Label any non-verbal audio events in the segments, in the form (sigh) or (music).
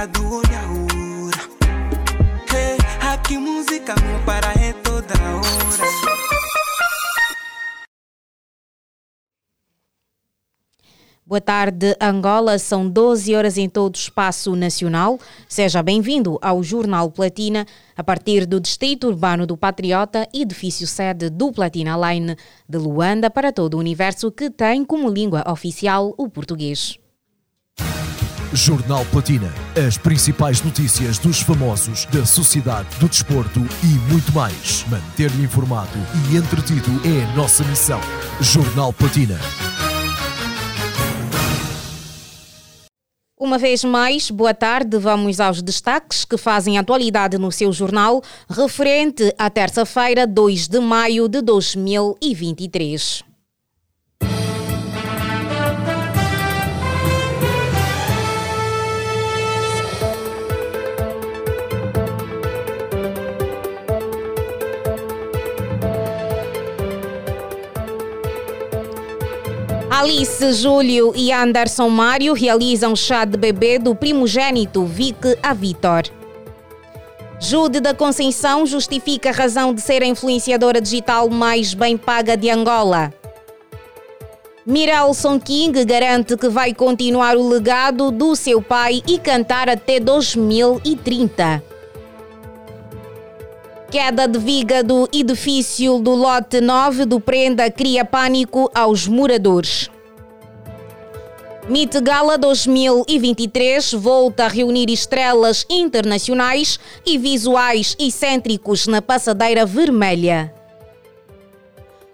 Hey, aqui música não para é toda hora. Boa tarde, Angola. São 12 horas em todo o espaço nacional. Seja bem-vindo ao Jornal Platina, a partir do Distrito Urbano do Patriota, edifício sede do Platina Line de Luanda para todo o universo que tem como língua oficial o português. Jornal Platina. As principais notícias dos famosos, da sociedade, do desporto e muito mais. Manter-lhe informado e entretido é a nossa missão. Jornal Platina. Uma vez mais, boa tarde. Vamos aos destaques que fazem atualidade no seu jornal, referente à terça-feira, 2 de maio de 2023. Alice, Júlio e Anderson Mário realizam chá de bebê do primogênito Vic a Vitor. Jude da Conceição justifica a razão de ser a influenciadora digital mais bem paga de Angola. Mirelson King garante que vai continuar o legado do seu pai e cantar até 2030. Queda de viga do edifício do lote 9 do Prenda cria pânico aos moradores. Meet Gala 2023 volta a reunir estrelas internacionais e visuais excêntricos na passadeira vermelha.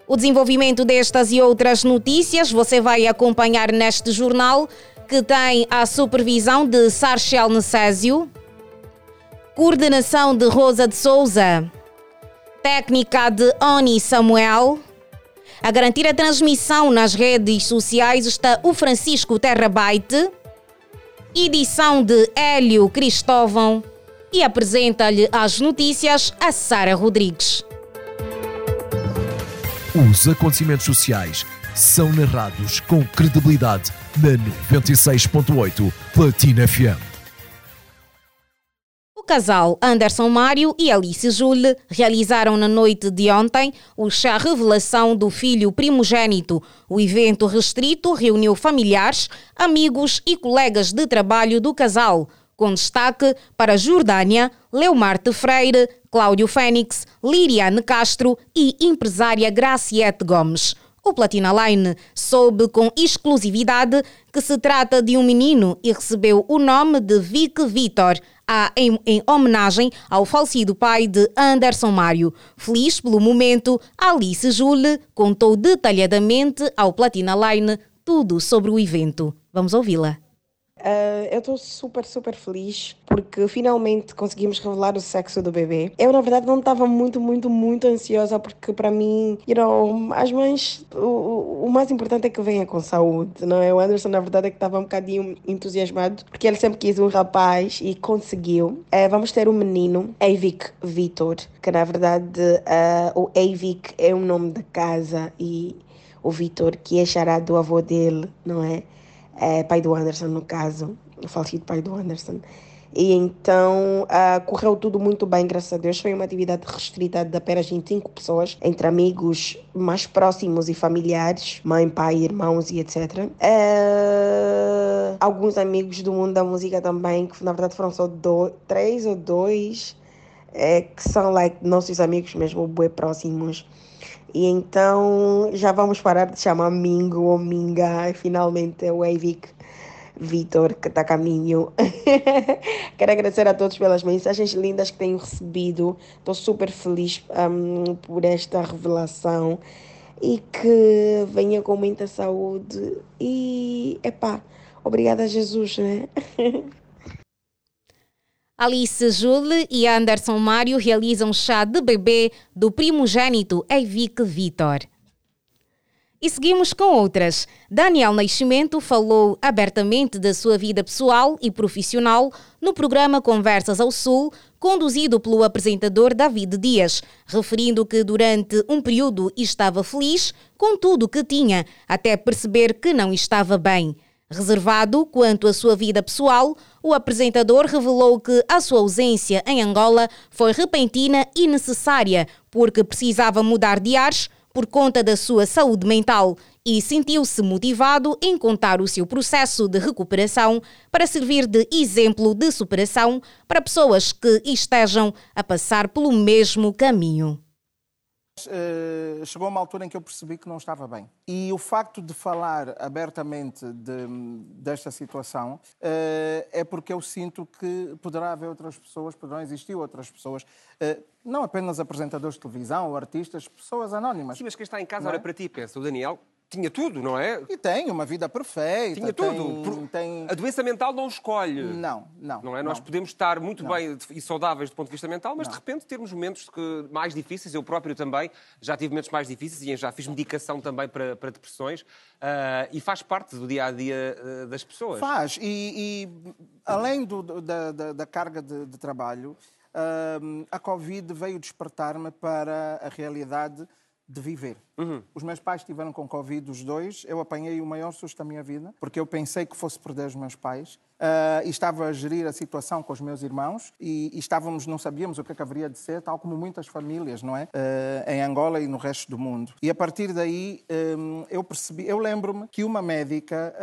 O desenvolvimento destas e outras notícias você vai acompanhar neste jornal que tem a supervisão de Sarchel Necésio, Coordenação de Rosa de Souza. Técnica de Oni Samuel. A garantir a transmissão nas redes sociais está o Francisco Terrabyte. Edição de Hélio Cristóvão. E apresenta-lhe as notícias a Sara Rodrigues. Os acontecimentos sociais são narrados com credibilidade na 96.8 Platina FM casal Anderson Mário e Alice Jule realizaram na noite de ontem o chá revelação do filho primogênito. O evento restrito reuniu familiares, amigos e colegas de trabalho do casal, com destaque para Jordânia, Leomarte Freire, Cláudio Fênix, Liriane Castro e empresária Graciete Gomes. O Platina Line soube com exclusividade que se trata de um menino e recebeu o nome de Vic Vitor, em, em, homenagem ao falecido pai de Anderson Mário. Feliz pelo momento, Alice Jule contou detalhadamente ao Platina Line tudo sobre o evento. Vamos ouvi-la. Uh, eu estou super, super feliz porque finalmente conseguimos revelar o sexo do bebê. Eu, na verdade, não estava muito, muito, muito ansiosa porque, para mim, you know, as mães, o, o mais importante é que venha com saúde, não é? O Anderson, na verdade, é que estava um bocadinho entusiasmado porque ele sempre quis um rapaz e conseguiu. Uh, vamos ter um menino, Eivik Vitor, que na verdade uh, o Eivik é o nome da casa e o Vitor, que é charado do avô dele, não é? É, pai do Anderson, no caso, o falecido pai do Anderson. E então uh, correu tudo muito bem, graças a Deus. Foi uma atividade restrita de apenas 25 pessoas, entre amigos mais próximos e familiares, mãe, pai, irmãos e etc. Uh, é, alguns amigos do mundo da música também, que na verdade foram só dois, três ou dois, é, que são like, nossos amigos mesmo, bem próximos. E então já vamos parar de chamar Mingo ou Minga, finalmente é o Eivik Vitor que está a caminho. (laughs) Quero agradecer a todos pelas mensagens lindas que tenho recebido. Estou super feliz um, por esta revelação e que venha com muita saúde. E, epá, obrigada Jesus, né? (laughs) Alice Jule e Anderson Mário realizam chá de bebê do primogênito Eivik Vitor. E seguimos com outras. Daniel Nascimento falou abertamente da sua vida pessoal e profissional no programa Conversas ao Sul, conduzido pelo apresentador David Dias, referindo que durante um período estava feliz com tudo que tinha, até perceber que não estava bem. Reservado quanto à sua vida pessoal, o apresentador revelou que a sua ausência em Angola foi repentina e necessária porque precisava mudar de ares por conta da sua saúde mental e sentiu-se motivado em contar o seu processo de recuperação para servir de exemplo de superação para pessoas que estejam a passar pelo mesmo caminho. Uh, chegou uma altura em que eu percebi que não estava bem. E o facto de falar abertamente de, desta situação uh, é porque eu sinto que poderá haver outras pessoas, poderão existir outras pessoas, uh, não apenas apresentadores de televisão ou artistas, pessoas anónimas. Sim, mas quem está em casa, olha é? para ti pensa, o Daniel, tinha tudo, não é? E tem uma vida perfeita. Tinha tudo. Tem, A doença mental não escolhe. Não, não. Não é? Não. Nós podemos estar muito não. bem e saudáveis do ponto de vista mental, mas não. de repente termos momentos que, mais difíceis. Eu próprio também já tive momentos mais difíceis e já fiz medicação também para, para depressões. Uh, e faz parte do dia a dia uh, das pessoas. Faz. E, e além do, da, da, da, carga de, de trabalho, uh, a Covid veio despertar-me para a realidade de viver. Uhum. Os meus pais estiveram com Covid, os dois. Eu apanhei o maior susto da minha vida, porque eu pensei que fosse perder os meus pais. Uh, e estava a gerir a situação com os meus irmãos e, e, estávamos, não sabíamos o que, é que haveria de ser, tal como muitas famílias, não é? Uh, em Angola e no resto do mundo. E a partir daí um, eu percebi, eu lembro-me que uma médica,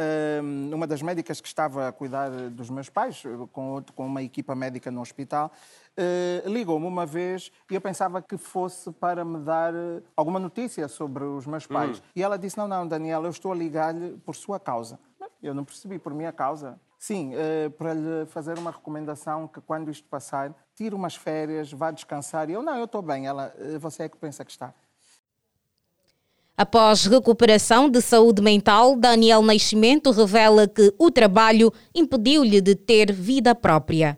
um, uma das médicas que estava a cuidar dos meus pais, com, com uma equipa médica no hospital, Uh, ligou-me uma vez e eu pensava que fosse para me dar alguma notícia sobre os meus pais. Hum. E ela disse: Não, não, Daniel, eu estou a ligar-lhe por sua causa. Eu não percebi, por minha causa. Sim, uh, para lhe fazer uma recomendação que quando isto passar, tire umas férias, vá descansar. E eu, não, eu estou bem. Ela, você é que pensa que está. Após recuperação de saúde mental, Daniel Nascimento revela que o trabalho impediu-lhe de ter vida própria.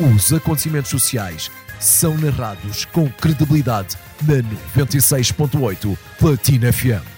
Os acontecimentos sociais são narrados com credibilidade na 96.8 Platina FM.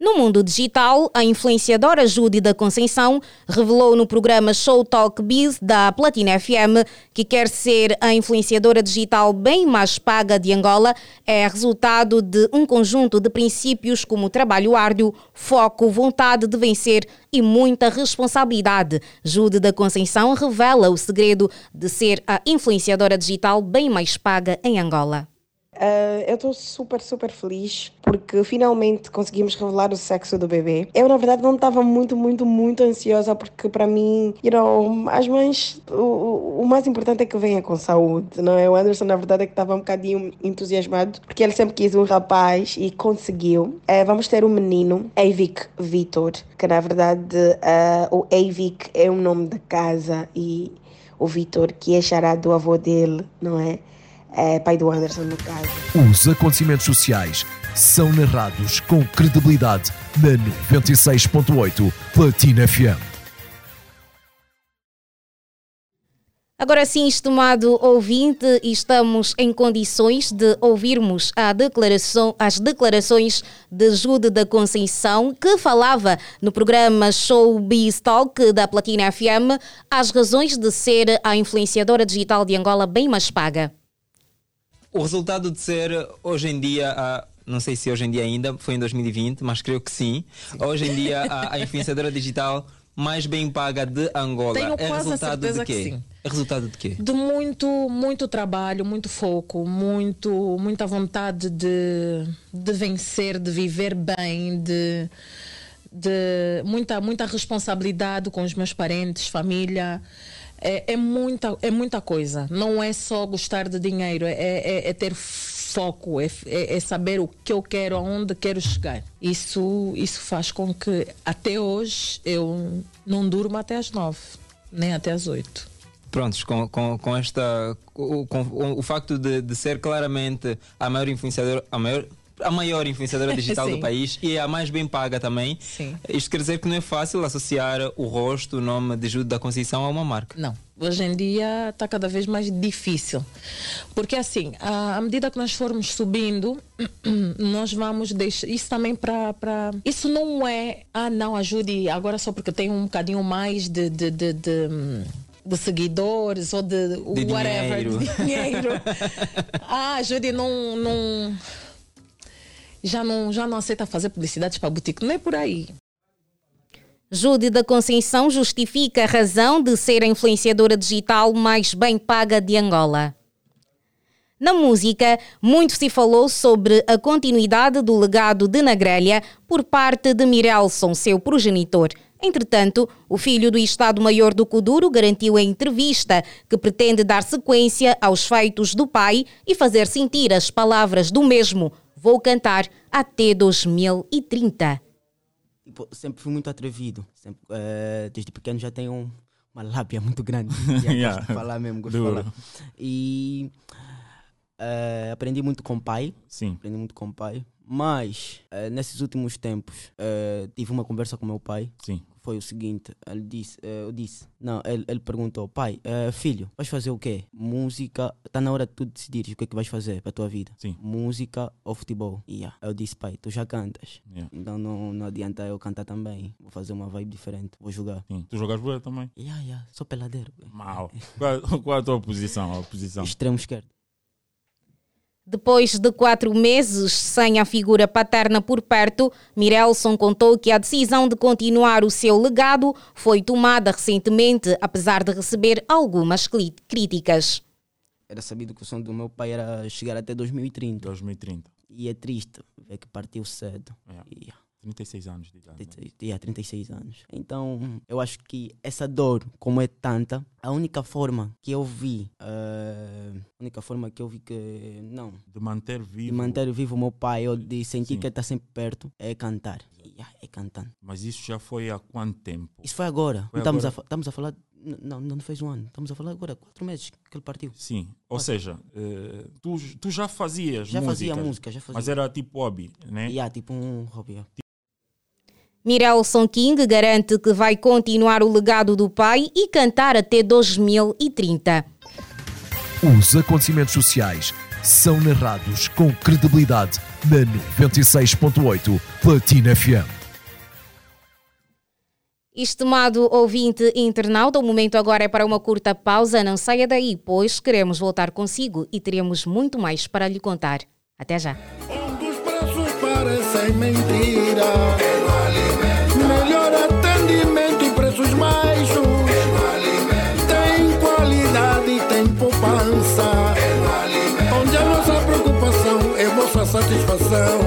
No mundo digital, a influenciadora Judy da Conceição revelou no programa Show Talk Biz da Platina FM que quer ser a influenciadora digital bem mais paga de Angola. É resultado de um conjunto de princípios como trabalho árduo, foco, vontade de vencer e muita responsabilidade. Judy da Conceição revela o segredo de ser a influenciadora digital bem mais paga em Angola. Uh, eu estou super, super feliz porque finalmente conseguimos revelar o sexo do bebê. Eu, na verdade, não estava muito, muito, muito ansiosa porque, para mim, you know, as mães, o, o mais importante é que venha com saúde, não é? O Anderson, na verdade, é que estava um bocadinho entusiasmado porque ele sempre quis um rapaz e conseguiu. Uh, vamos ter um menino, Avik Vitor, que na verdade uh, o Avik é o nome da casa e o Vitor, que é charado do avô dele, não é? É, pai do Anderson, no caso. Os acontecimentos sociais são narrados com credibilidade na 96.8 Platina FM. Agora sim, estimado ouvinte, estamos em condições de ouvirmos a declaração, as declarações de Jude da Conceição, que falava no programa Showbiz Talk da Platina FM as razões de ser a influenciadora digital de Angola bem mais paga. O resultado de ser hoje em dia a não sei se hoje em dia ainda, foi em 2020, mas creio que sim. sim. Hoje em dia, a, a, (laughs) influenciadora digital mais bem paga de Angola. Tenho é resultado de quê? É resultado de quê? De muito, muito trabalho, muito foco, muito, muita vontade de, de vencer, de viver bem, de, de muita, muita responsabilidade com os meus parentes, família é, é, muita, é muita coisa. Não é só gostar de dinheiro, é, é, é ter foco, é, é, é, saber o que eu quero, aonde quero chegar. Isso, isso faz com que até hoje eu não durmo até às nove, nem até às oito. Prontos, com, com, com esta. Com, com, o facto de, de ser claramente a maior influenciadora, a maior a maior influenciadora digital do (laughs) país e é a mais bem paga também. Sim. Isto quer dizer que não é fácil associar o rosto, o nome de Júlio da Conceição a uma marca. Não. Hoje em dia está cada vez mais difícil. Porque assim, à medida que nós formos subindo, (clears throat) nós vamos deixar. Isso também para. Pra... Isso não é. Ah, não, ajude agora só porque tem um bocadinho mais de, de, de, de de seguidores ou de, de whatever, dinheiro. de dinheiro. (laughs) ah, ajude não, não já não, já não aceita fazer publicidades para boutique. Não é por aí. Jude da Conceição justifica a razão de ser a influenciadora digital mais bem paga de Angola. Na música, muito se falou sobre a continuidade do legado de Nagrelha por parte de Mirelson, seu progenitor. Entretanto, o filho do Estado-Maior do Kuduro garantiu em entrevista que pretende dar sequência aos feitos do pai e fazer sentir as palavras do mesmo. Vou cantar até 2030 tipo, sempre fui muito atrevido. Sempre, uh, desde pequeno já tenho uma lábia muito grande. (laughs) yeah. Gosto de falar mesmo, gosto Duro. de falar. E uh, aprendi muito com o pai. Sim. Aprendi muito com o pai. Mas, uh, nesses últimos tempos, tive uma conversa com meu pai. Sim foi o seguinte: ele disse, uh, eu disse, não, ele, ele perguntou, pai, uh, filho, vais fazer o quê? Música, está na hora de tu decidir o que é que vais fazer para a tua vida. Sim. Música ou futebol? Yeah. Eu disse, pai, tu já cantas, yeah. então não, não adianta eu cantar também. Vou fazer uma vibe diferente, vou jogar. Sim. Tu jogas bola também? Yeah, yeah. Sou peladeiro. Mal. qual, qual a tua posição? A posição? Extremo esquerdo. Depois de quatro meses sem a figura paterna por perto, Mirelson contou que a decisão de continuar o seu legado foi tomada recentemente, apesar de receber algumas críticas. Era sabido que o sonho do meu pai era chegar até 2030. 2030. E é triste ver que partiu cedo. Yeah. Yeah. 36 anos de idade. Né? Yeah, 36 anos. Então, eu acho que essa dor, como é tanta, a única forma que eu vi, uh, a única forma que eu vi que, não. De manter vivo. De manter vivo o meu pai, ou de sentir Sim. que ele está sempre perto, é cantar. Yeah, é cantando. Mas isso já foi há quanto tempo? Isso foi agora. Foi estamos, agora? A, estamos a falar não, não fez um ano. Estamos a falar agora, quatro meses que ele partiu. Sim, ou seja, uh, tu, tu já fazias já música. Fazia música, já fazia. Mas era tipo hobby, né? Yeah, tipo um hobby. Yeah. Mirelson King garante que vai continuar o legado do pai e cantar até 2030. Os acontecimentos sociais são narrados com credibilidade na 96.8 Platina FM. Estimado ouvinte internauta, o momento agora é para uma curta pausa. Não saia daí, pois queremos voltar consigo e teremos muito mais para lhe contar. Até já. Um é satisfação.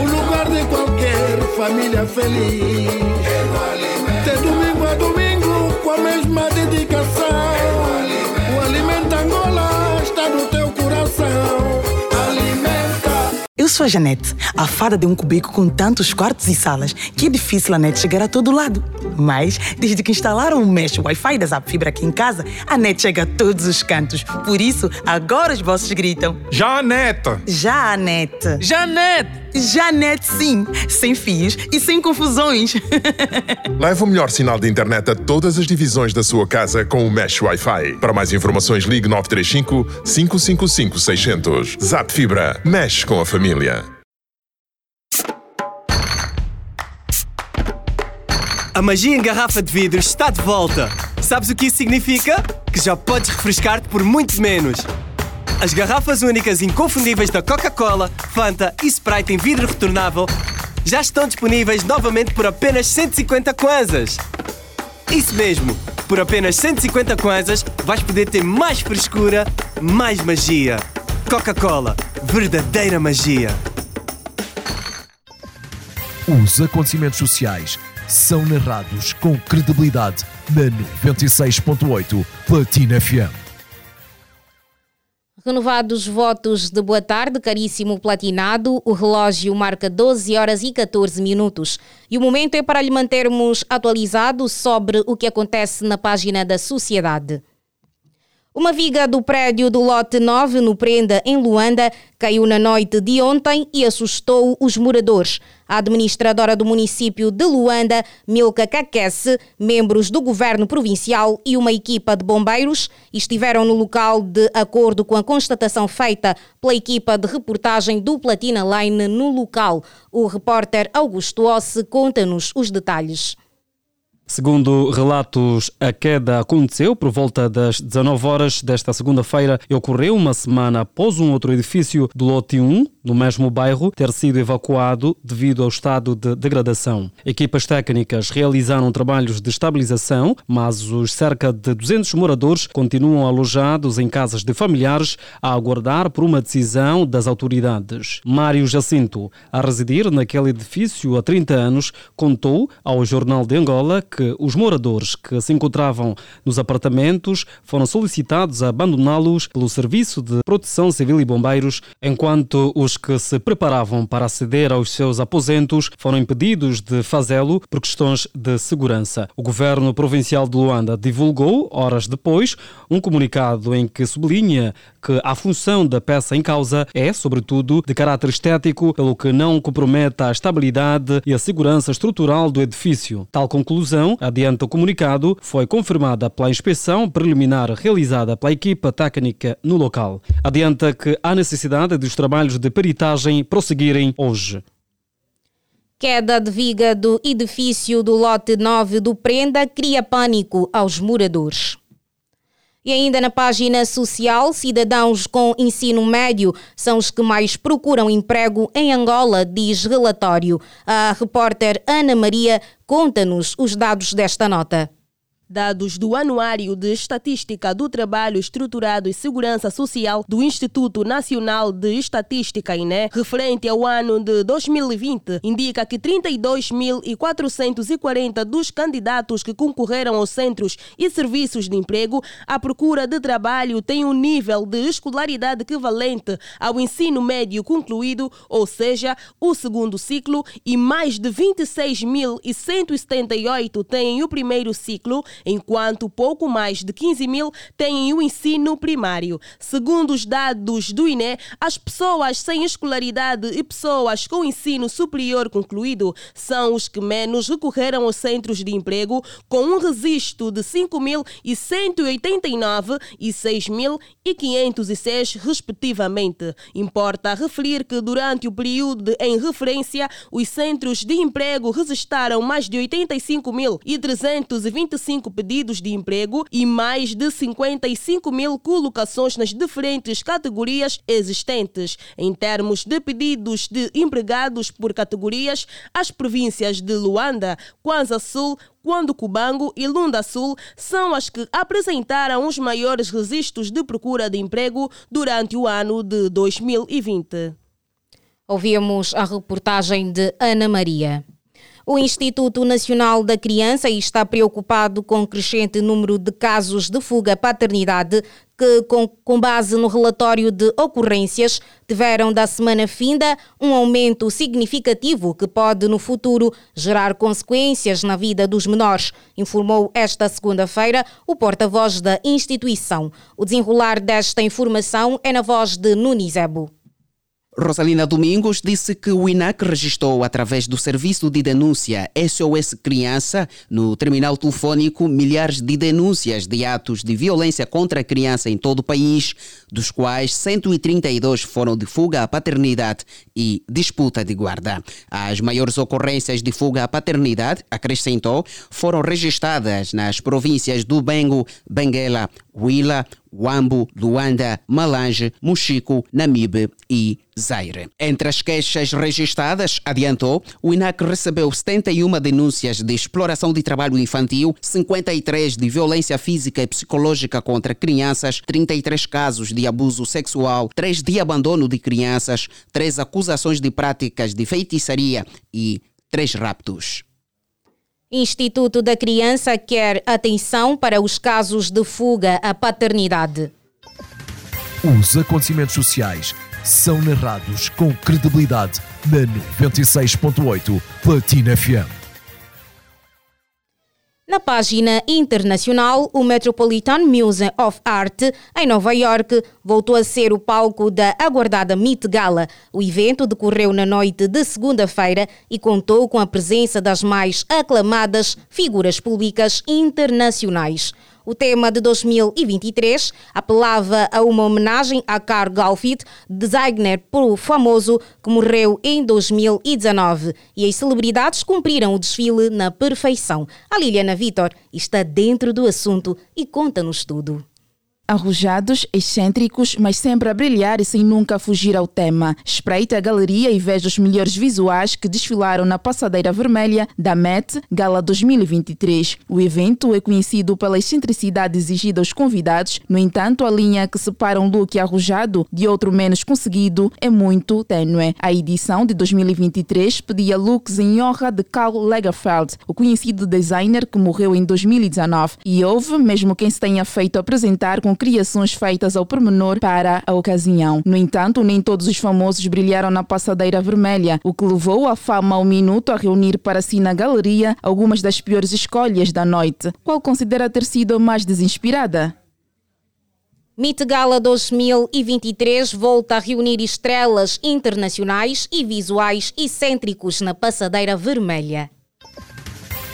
O lugar de qualquer família feliz. De sou a Janete, a fada de um cubico com tantos quartos e salas que é difícil a net chegar a todo lado. Mas, desde que instalaram o mesh Wi-Fi da Zap Fibra aqui em casa, a net chega a todos os cantos. Por isso, agora os vossos gritam. Janete! Janete! Janete! Janete, sim! Sem fios e sem confusões. (laughs) Leve o melhor sinal de internet a todas as divisões da sua casa com o mesh Wi-Fi. Para mais informações, ligue 935 555 600. Zap Fibra. Mexe com a família. A magia em garrafa de vidro está de volta. Sabes o que isso significa? Que já podes refrescar-te por muito menos. As garrafas únicas inconfundíveis da Coca-Cola, Fanta e Sprite em vidro retornável já estão disponíveis novamente por apenas 150 kwanzas. Isso mesmo, por apenas 150 kwanzas vais poder ter mais frescura, mais magia. Coca-Cola, verdadeira magia. Os acontecimentos sociais são narrados com credibilidade na 96.8 Platina FM. Renovados votos de boa tarde, caríssimo platinado, o relógio marca 12 horas e 14 minutos. E o momento é para lhe mantermos atualizado sobre o que acontece na página da sociedade. Uma viga do prédio do lote 9, no Prenda, em Luanda, caiu na noite de ontem e assustou os moradores. A administradora do município de Luanda, Milka Kakesse, membros do governo provincial e uma equipa de bombeiros estiveram no local de acordo com a constatação feita pela equipa de reportagem do Platina Line no local. O repórter Augusto Ossi conta-nos os detalhes. Segundo relatos, a queda aconteceu por volta das 19 horas desta segunda-feira e ocorreu uma semana após um outro edifício do lote 1 no mesmo bairro ter sido evacuado devido ao estado de degradação. Equipas técnicas realizaram trabalhos de estabilização, mas os cerca de 200 moradores continuam alojados em casas de familiares a aguardar por uma decisão das autoridades. Mário Jacinto, a residir naquele edifício há 30 anos, contou ao Jornal de Angola que os moradores que se encontravam nos apartamentos foram solicitados a abandoná-los pelo Serviço de Proteção Civil e Bombeiros, enquanto os que se preparavam para aceder aos seus aposentos foram impedidos de fazê-lo por questões de segurança. O governo provincial de Luanda divulgou, horas depois, um comunicado em que sublinha que a função da peça em causa é, sobretudo, de caráter estético, pelo que não compromete a estabilidade e a segurança estrutural do edifício. Tal conclusão, adianta o comunicado, foi confirmada pela inspeção preliminar realizada pela equipa técnica no local. Adianta que há necessidade dos trabalhos de peritagem prosseguirem hoje. Queda de viga do edifício do lote 9 do Prenda cria pânico aos moradores. E ainda na página social, cidadãos com ensino médio são os que mais procuram emprego em Angola, diz relatório. A repórter Ana Maria conta-nos os dados desta nota. Dados do Anuário de Estatística do Trabalho Estruturado e Segurança Social do Instituto Nacional de Estatística, INE, referente ao ano de 2020, indica que 32.440 dos candidatos que concorreram aos centros e serviços de emprego à procura de trabalho têm um nível de escolaridade equivalente ao ensino médio concluído, ou seja, o segundo ciclo, e mais de 26.178 têm o primeiro ciclo enquanto pouco mais de 15 mil têm o ensino primário. Segundo os dados do INE, as pessoas sem escolaridade e pessoas com ensino superior concluído são os que menos recorreram aos centros de emprego, com um registro de 5.189 e 6.506, respectivamente. Importa referir que durante o período em referência, os centros de emprego registraram mais de 85.325 pedidos de emprego e mais de 55 mil colocações nas diferentes categorias existentes. Em termos de pedidos de empregados por categorias, as províncias de Luanda, Kwanza Sul, Quando Cubango e Lunda Sul são as que apresentaram os maiores registros de procura de emprego durante o ano de 2020. Ouvimos a reportagem de Ana Maria. O Instituto Nacional da Criança está preocupado com o crescente número de casos de fuga paternidade que, com, com, base no relatório de ocorrências, tiveram da semana finda um aumento significativo que pode, no futuro, gerar consequências na vida dos menores, informou esta segunda-feira o porta-voz da instituição. O desenrolar desta informação é na voz de Nunizebo. Rosalina Domingos disse que o INAC registrou, através do Serviço de Denúncia SOS Criança, no terminal telefônico, milhares de denúncias de atos de violência contra a criança em todo o país, dos quais 132 foram de fuga à paternidade e disputa de guarda. As maiores ocorrências de fuga à paternidade, acrescentou, foram registradas nas províncias do Bengo, Benguela, Huila, Wambo, Luanda, Malange, Mochico, Namibe e Zaire. Entre as queixas registradas, adiantou, o INAC recebeu 71 denúncias de exploração de trabalho infantil, 53 de violência física e psicológica contra crianças, 33 casos de abuso sexual, 3 de abandono de crianças, 3 acusações de práticas de feitiçaria e 3 raptos. Instituto da Criança quer atenção para os casos de fuga à paternidade. Os acontecimentos sociais são narrados com credibilidade na 96.8 Platina FM. Na página internacional, o Metropolitan Museum of Art, em Nova York, voltou a ser o palco da aguardada Met Gala. O evento decorreu na noite de segunda-feira e contou com a presença das mais aclamadas figuras públicas internacionais. O tema de 2023 apelava a uma homenagem a Karl Lagerfeld, designer pro famoso que morreu em 2019. E as celebridades cumpriram o desfile na perfeição. A Liliana Vitor está dentro do assunto e conta-nos tudo. Arrojados, excêntricos, mas sempre a brilhar e sem nunca fugir ao tema. Espreita a galeria e veja os melhores visuais que desfilaram na passadeira vermelha da Met Gala 2023. O evento é conhecido pela excentricidade exigida aos convidados, no entanto, a linha que separa um look arrojado de outro menos conseguido é muito tênue. A edição de 2023 pedia looks em honra de Karl Lagerfeld, o conhecido designer que morreu em 2019, e houve mesmo quem se tenha feito apresentar com criações feitas ao pormenor para a ocasião. No entanto, nem todos os famosos brilharam na passadeira vermelha, o que levou a fama ao minuto a reunir para si na galeria algumas das piores escolhas da noite. Qual considera ter sido a mais desinspirada? Meet Gala 2023 volta a reunir estrelas internacionais e visuais excêntricos na passadeira vermelha.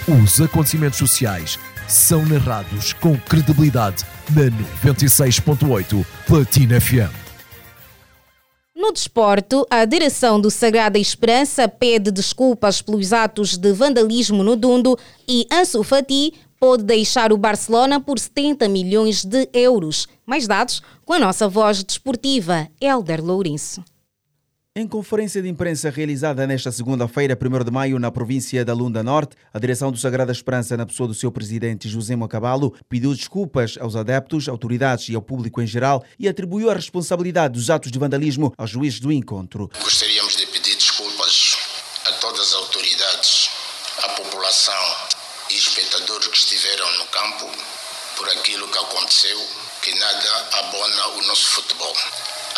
Os acontecimentos sociais são narrados com credibilidade na 96.8 Platina FM. No desporto, a direção do Sagrada Esperança pede desculpas pelos atos de vandalismo no Dundo e Ansu Fati pode deixar o Barcelona por 70 milhões de euros. Mais dados com a nossa voz desportiva, Elder Lourenço. Em conferência de imprensa realizada nesta segunda-feira, 1 de maio, na província da Lunda Norte, a direção do Sagrada Esperança, na pessoa do seu presidente José Macabalo, pediu desculpas aos adeptos, autoridades e ao público em geral e atribuiu a responsabilidade dos atos de vandalismo aos juízes do encontro. Gostaríamos de pedir desculpas a todas as autoridades, à população e espectadores que estiveram no campo por aquilo que aconteceu, que nada abona o nosso futebol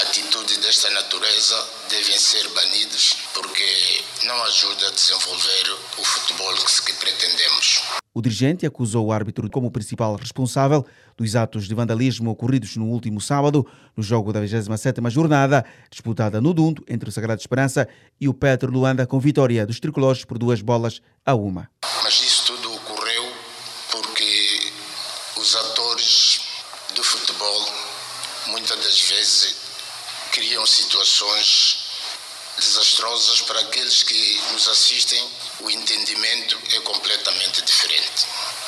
atitudes desta natureza devem ser banidas porque não ajuda a desenvolver o futebol que pretendemos. O dirigente acusou o árbitro como principal responsável dos atos de vandalismo ocorridos no último sábado, no jogo da 27ª jornada, disputada no Dundo, entre o Sagrado Esperança e o Petro Luanda, com vitória dos tricolores por duas bolas a uma. Mas isso tudo ocorreu porque os atores do futebol, muitas das vezes, criam situações desastrosas para aqueles que nos assistem. O entendimento é completamente diferente.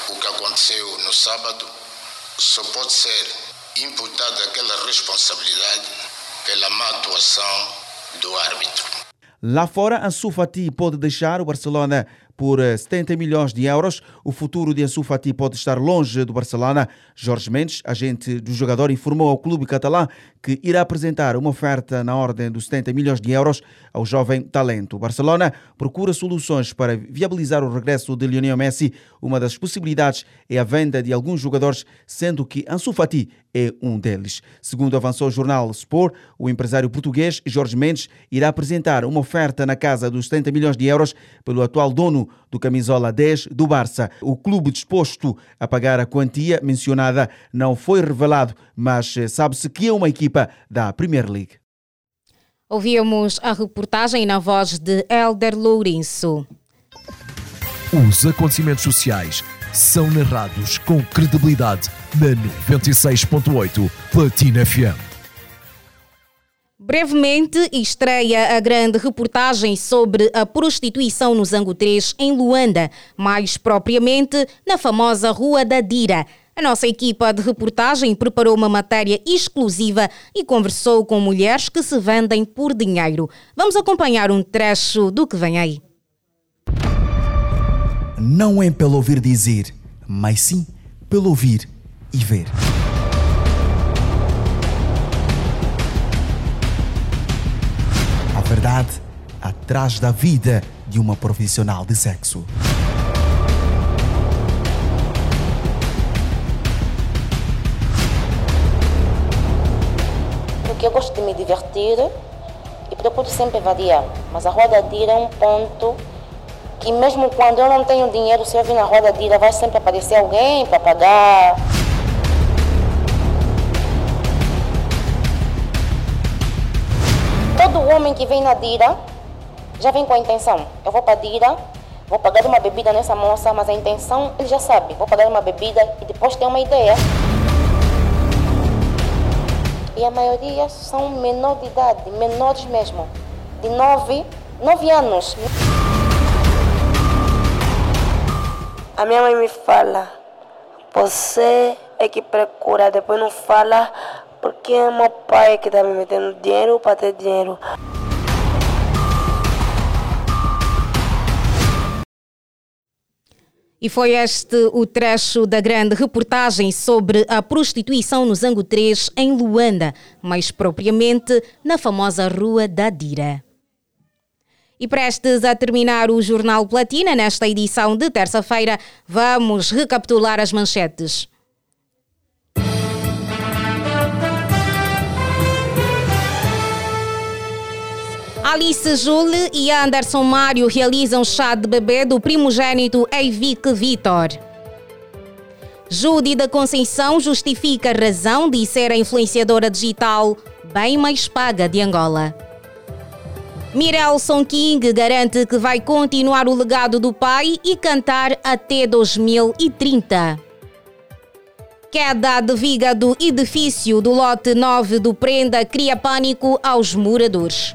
O que aconteceu no sábado só pode ser imputada aquela responsabilidade pela má atuação do árbitro. Lá fora, Ansu Fati pode deixar o Barcelona por 70 milhões de euros. O futuro de Ansu Fati pode estar longe do Barcelona. Jorge Mendes, agente do jogador, informou ao clube catalã que irá apresentar uma oferta na ordem dos 70 milhões de euros ao jovem talento. O Barcelona procura soluções para viabilizar o regresso de Lionel Messi. Uma das possibilidades é a venda de alguns jogadores, sendo que Ansu Fati é um deles. Segundo avançou o jornal Sport, o empresário português Jorge Mendes irá apresentar uma oferta na casa dos 70 milhões de euros pelo atual dono do camisola 10 do Barça. O clube disposto a pagar a quantia mencionada não foi revelado, mas sabe-se que é uma equipa da Premier League. Ouvimos a reportagem na voz de Elder Lourenço. Os acontecimentos sociais são narrados com credibilidade na 96.8 Platina FM. Brevemente estreia a grande reportagem sobre a prostituição no Zango 3 em Luanda, mais propriamente na famosa Rua da Dira. A nossa equipa de reportagem preparou uma matéria exclusiva e conversou com mulheres que se vendem por dinheiro. Vamos acompanhar um trecho do que vem aí. Não é pelo ouvir dizer, mas sim pelo ouvir e ver. A verdade atrás da vida de uma profissional de sexo. Porque eu gosto de me divertir e procuro sempre variar. Mas a roda de é um ponto que mesmo quando eu não tenho dinheiro, se eu vir na roda de ira, vai sempre aparecer alguém para pagar. Todo homem que vem na Dira já vem com a intenção. Eu vou para a Dira, vou pagar uma bebida nessa moça, mas a intenção ele já sabe. Vou pagar uma bebida e depois tem uma ideia. E a maioria são menor de idade, menores mesmo, de 9, 9 anos. A minha mãe me fala: você é que procura, depois não fala porque é meu pai que está me metendo dinheiro para ter dinheiro. E foi este o trecho da grande reportagem sobre a prostituição no Zango 3, em Luanda, mais propriamente na famosa Rua da Dira. E prestes a terminar o Jornal Platina, nesta edição de terça-feira, vamos recapitular as manchetes. Alice Jule e Anderson Mário realizam chá de bebê do primogênito Eivic Vitor. Judy da Conceição justifica a razão de ser a influenciadora digital bem mais paga de Angola. Mirelson King garante que vai continuar o legado do pai e cantar até 2030. Queda de viga do edifício do lote 9 do Prenda cria pânico aos moradores.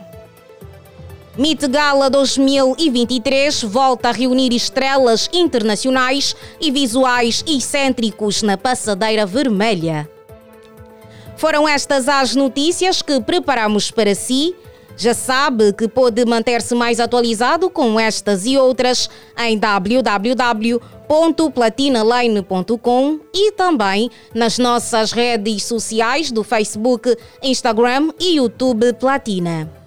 Meet Gala 2023 volta a reunir estrelas internacionais e visuais excêntricos na passadeira vermelha. Foram estas as notícias que preparamos para si. Já sabe que pode manter-se mais atualizado com estas e outras em www.platinaline.com e também nas nossas redes sociais do Facebook, Instagram e YouTube Platina.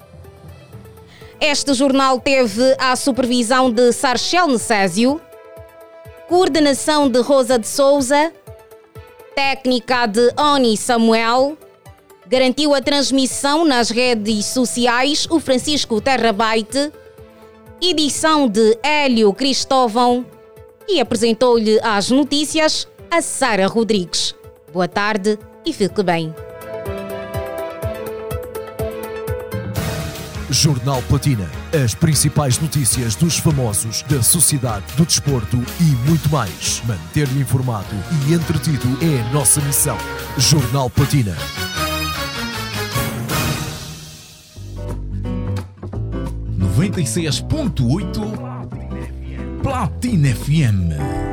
Este jornal teve a supervisão de Sarchel Necésio, coordenação de Rosa de Souza, técnica de Oni Samuel, garantiu a transmissão nas redes sociais o Francisco Terrabaite, edição de Hélio Cristóvão e apresentou-lhe as notícias a Sara Rodrigues. Boa tarde e fique bem. Jornal Platina. As principais notícias dos famosos, da sociedade, do desporto e muito mais. Manter-lhe informado e entretido é a nossa missão. Jornal Platina. Noventa e seis ponto oito Platina FM.